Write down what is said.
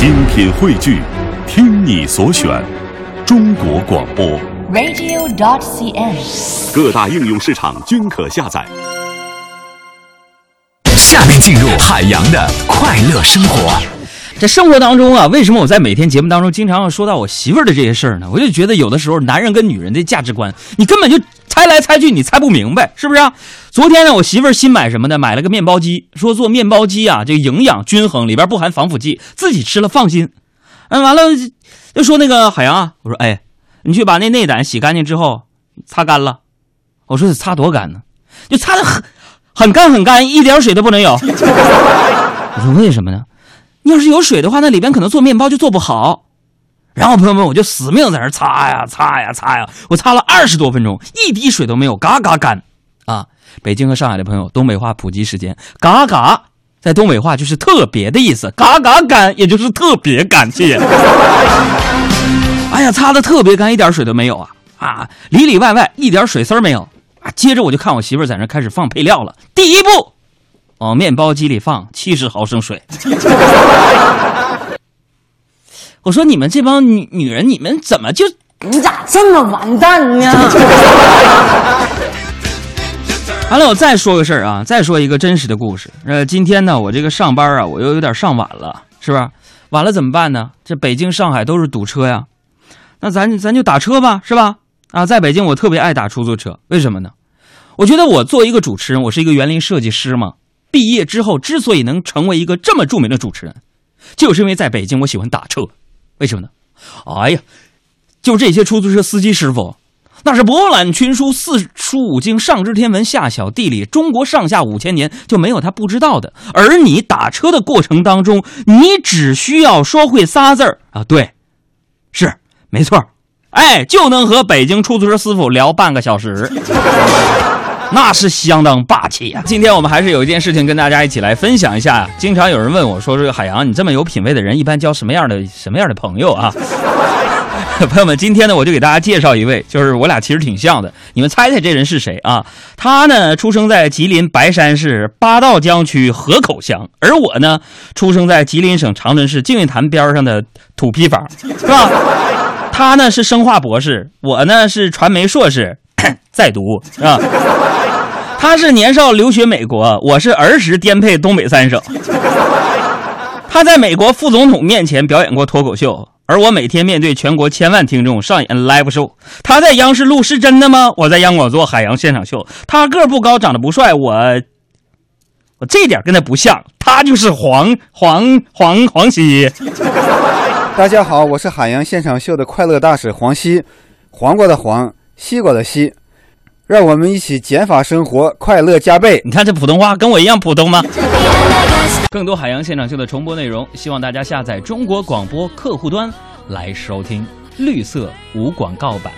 精品汇聚，听你所选，中国广播。radio.dot.cn，。各大应用市场均可下载。下面进入海洋的快乐生活。在生活当中啊，为什么我在每天节目当中经常要说到我媳妇儿的这些事儿呢？我就觉得有的时候男人跟女人的价值观，你根本就猜来猜去，你猜不明白，是不是啊？昨天呢，我媳妇儿新买什么呢？买了个面包机，说做面包机啊，这营养均衡，里边不含防腐剂，自己吃了放心。嗯，完了就说那个海洋啊，我说哎，你去把那内胆洗干净之后擦干了。我说得擦多干呢？就擦的很很干很干，一点水都不能有。我说为什么呢？你要是有水的话，那里边可能做面包就做不好。然后朋友们，我就死命在那擦呀擦呀擦呀，我擦了二十多分钟，一滴水都没有，嘎嘎干啊！北京和上海的朋友，东北话普及时间，嘎嘎在东北话就是特别的意思，嘎嘎干也就是特别感，谢。哎呀，擦的特别干，一点水都没有啊啊，里里外外一点水丝没有啊！接着我就看我媳妇在那开始放配料了，第一步。往面包机里放七十毫升水。我说你们这帮女女人，你们怎么就你咋这么完蛋呢？完了？我再说个事儿啊，再说一个真实的故事。呃，今天呢，我这个上班啊，我又有点上晚了，是吧？晚了怎么办呢？这北京、上海都是堵车呀，那咱咱就打车吧，是吧？啊，在北京我特别爱打出租车，为什么呢？我觉得我作为一个主持人，我是一个园林设计师嘛。毕业之后之所以能成为一个这么著名的主持人，就是因为在北京我喜欢打车，为什么呢？哎呀，就这些出租车司机师傅，那是博览群书、四书五经、上知天文、下晓地理，中国上下五千年就没有他不知道的。而你打车的过程当中，你只需要说会仨字儿啊，对，是没错，哎，就能和北京出租车师傅聊半个小时。那是相当霸气啊！今天我们还是有一件事情跟大家一起来分享一下。经常有人问我说：“这个海洋，你这么有品位的人，一般交什么样的什么样的朋友啊？” 朋友们，今天呢，我就给大家介绍一位，就是我俩其实挺像的。你们猜猜这人是谁啊？他呢，出生在吉林白山市八道江区河口乡，而我呢，出生在吉林省长春市净月潭边上的土坯房，是吧？他呢是生化博士，我呢是传媒硕士，在读，是吧？他是年少留学美国，我是儿时颠沛东北三省。他在美国副总统面前表演过脱口秀，而我每天面对全国千万听众上演 live show。他在央视录是真的吗？我在央广做海洋现场秀。他个儿不高，长得不帅，我我这点跟他不像，他就是黄黄黄黄西。大家好，我是海洋现场秀的快乐大使黄西，黄瓜的黄，西瓜的西。让我们一起减法生活，快乐加倍。你看这普通话跟我一样普通吗？更多海洋现场秀的重播内容，希望大家下载中国广播客户端来收听，绿色无广告版。